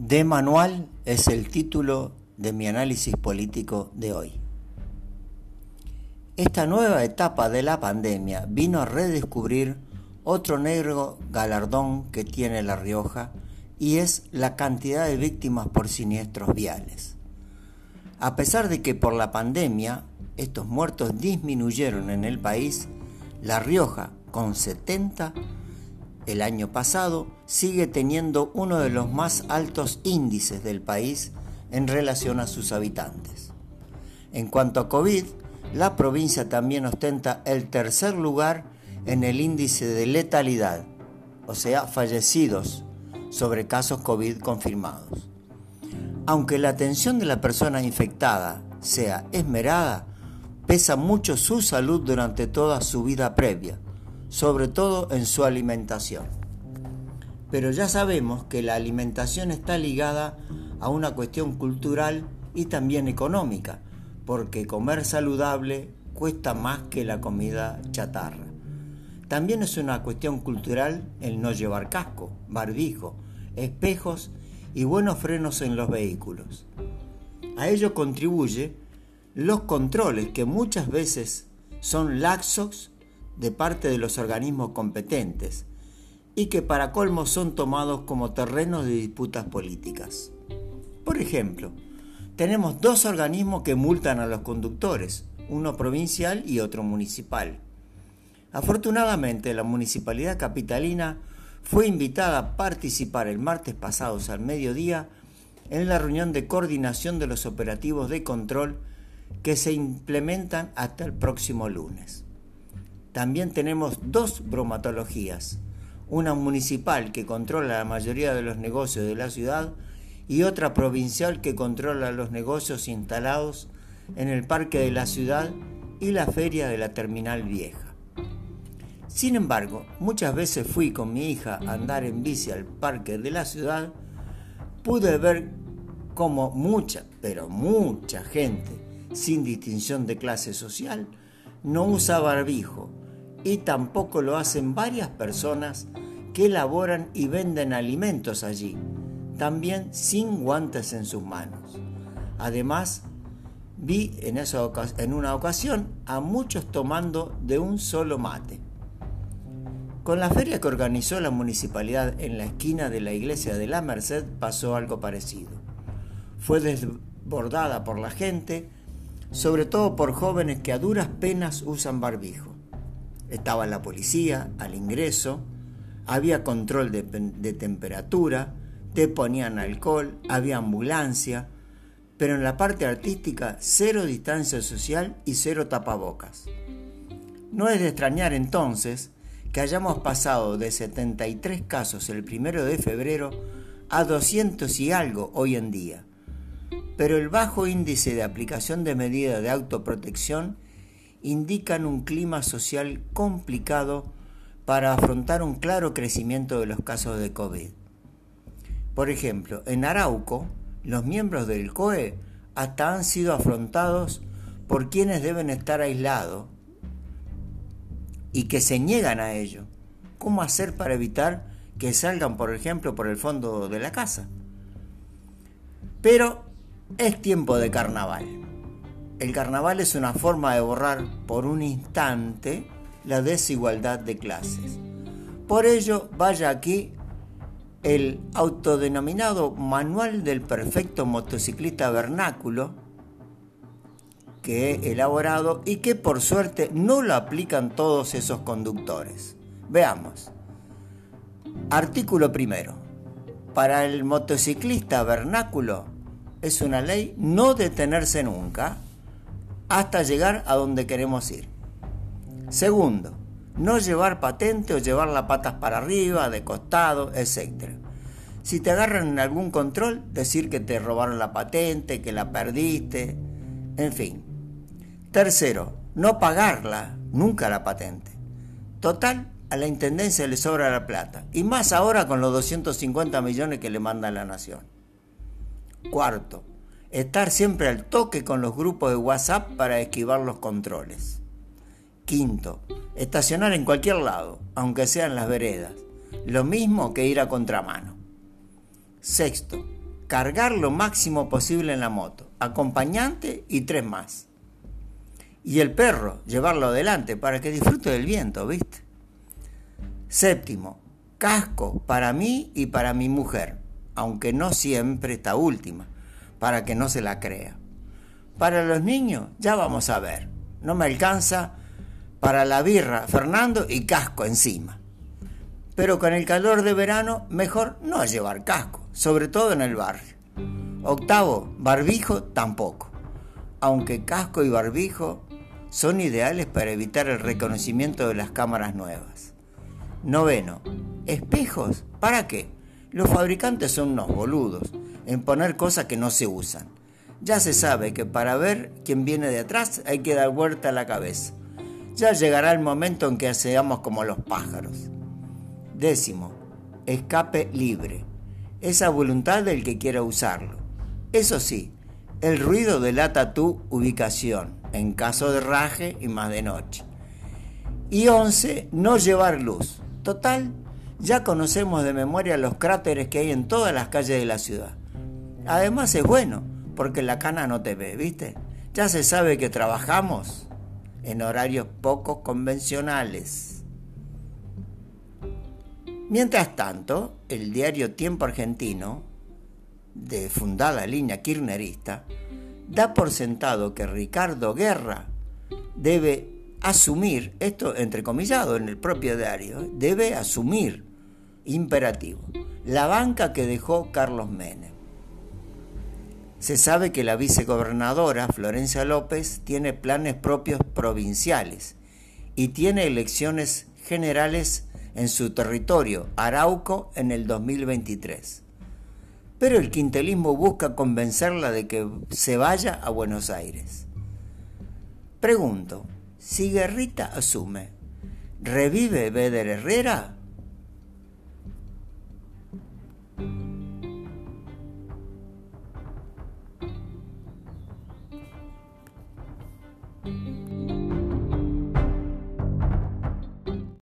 De manual es el título de mi análisis político de hoy. Esta nueva etapa de la pandemia vino a redescubrir otro negro galardón que tiene La Rioja y es la cantidad de víctimas por siniestros viales. A pesar de que por la pandemia estos muertos disminuyeron en el país, La Rioja, con 70 el año pasado, sigue teniendo uno de los más altos índices del país en relación a sus habitantes. En cuanto a COVID, la provincia también ostenta el tercer lugar en el índice de letalidad, o sea, fallecidos sobre casos COVID confirmados. Aunque la atención de la persona infectada sea esmerada, pesa mucho su salud durante toda su vida previa, sobre todo en su alimentación. Pero ya sabemos que la alimentación está ligada a una cuestión cultural y también económica, porque comer saludable cuesta más que la comida chatarra. También es una cuestión cultural el no llevar casco, barbijo, espejos y buenos frenos en los vehículos. A ello contribuye los controles que muchas veces son laxos de parte de los organismos competentes y que para colmo son tomados como terrenos de disputas políticas. Por ejemplo, tenemos dos organismos que multan a los conductores, uno provincial y otro municipal. Afortunadamente, la municipalidad capitalina fue invitada a participar el martes pasado al mediodía en la reunión de coordinación de los operativos de control que se implementan hasta el próximo lunes. También tenemos dos bromatologías, una municipal que controla la mayoría de los negocios de la ciudad y otra provincial que controla los negocios instalados en el parque de la ciudad y la feria de la terminal vieja. Sin embargo, muchas veces fui con mi hija a andar en bici al parque de la ciudad, pude ver cómo mucha, pero mucha gente, sin distinción de clase social, no usa barbijo y tampoco lo hacen varias personas que elaboran y venden alimentos allí, también sin guantes en sus manos. Además, vi en, una ocasión a muchos tomando de un solo mate. Con la feria que organizó la municipalidad en la esquina de la iglesia de la Merced pasó algo parecido. Fue desbordada por la gente, sobre todo por jóvenes que a duras penas usan barbijo. Estaba la policía al ingreso, había control de, temperatura, te ponían alcohol, había ambulancia, pero en la parte artística cero distancia social y cero tapabocas. No es de extrañar entonces que hayamos pasado de 73 casos el primero de febrero a 200 y algo hoy en día. Pero el bajo índice de aplicación de medidas de autoprotección indican un clima social complicado para afrontar un claro crecimiento de los casos de COVID. Por ejemplo, en Arauco, los miembros del COE hasta han sido afrontados por quienes deben estar aislados y que se niegan a ello. ¿Cómo hacer para evitar que salgan, por ejemplo, por el fondo de la casa? Pero es tiempo de carnaval. El carnaval es una forma de borrar por un instante la desigualdad de clases. Por ello, vaya aquí el autodenominado Manual del Perfecto Motociclista Vernáculo que he elaborado y que por suerte no lo aplican todos esos conductores. Veamos. Artículo primero. Para el motociclista vernáculo es una ley no detenerse nunca hasta llegar a donde queremos ir. Segundo, no llevar patente o llevar las patas para arriba, de costado, etc. Si te agarran en algún control, decir que te robaron la patente, que la perdiste, en fin. Tercero, no pagarla, nunca la patente. Total, a la Intendencia le sobra la plata, y más ahora con los 250 millones que le manda la Nación. Cuarto, Estar siempre al toque con los grupos de WhatsApp para esquivar los controles. Quinto, estacionar en cualquier lado, aunque sean las veredas. Lo mismo que ir a contramano. Sexto, cargar lo máximo posible en la moto, acompañante y tres más. Y el perro, llevarlo adelante para que disfrute del viento, ¿viste? Séptimo, casco para mí y para mi mujer, aunque no siempre esta última, para que no se la crea. Para los niños, ya vamos a ver. No me alcanza para la birra, Fernando, y casco encima. Pero con el calor de verano, mejor no llevar casco, sobre todo en el barrio. Octavo, barbijo tampoco. Aunque casco y barbijo son ideales para evitar el reconocimiento de las cámaras nuevas. Noveno, espejos, ¿para qué? Los fabricantes son unos boludos en poner cosas que no se usan. Ya se sabe que para ver quién viene de atrás hay que dar vuelta a la cabeza. Ya llegará el momento en que seamos como los pájaros. Décimo, escape libre. Esa voluntad del que quiera usarlo. Eso sí, el ruido delata tu ubicación, en caso de raje y más de noche. Y once, no llevar luz. Total, ya conocemos de memoria los cráteres que hay en todas las calles de la ciudad. Además es bueno, porque la cana no te ve, ¿viste? Ya se sabe que trabajamos en horarios poco convencionales. Mientras tanto, el diario Tiempo Argentino, de fundada línea kirchnerista, da por sentado que Ricardo Guerra debe asumir, esto entrecomillado en el propio diario, debe asumir, imperativo, la banca que dejó Carlos Menem. Se sabe que la vicegobernadora Florencia López tiene planes propios provinciales y tiene elecciones generales en su territorio, Arauco, en el 2023. Pero el quintelismo busca convencerla de que se vaya a Buenos Aires. Pregunto, si Guerrita asume, ¿revive Beder Herrera?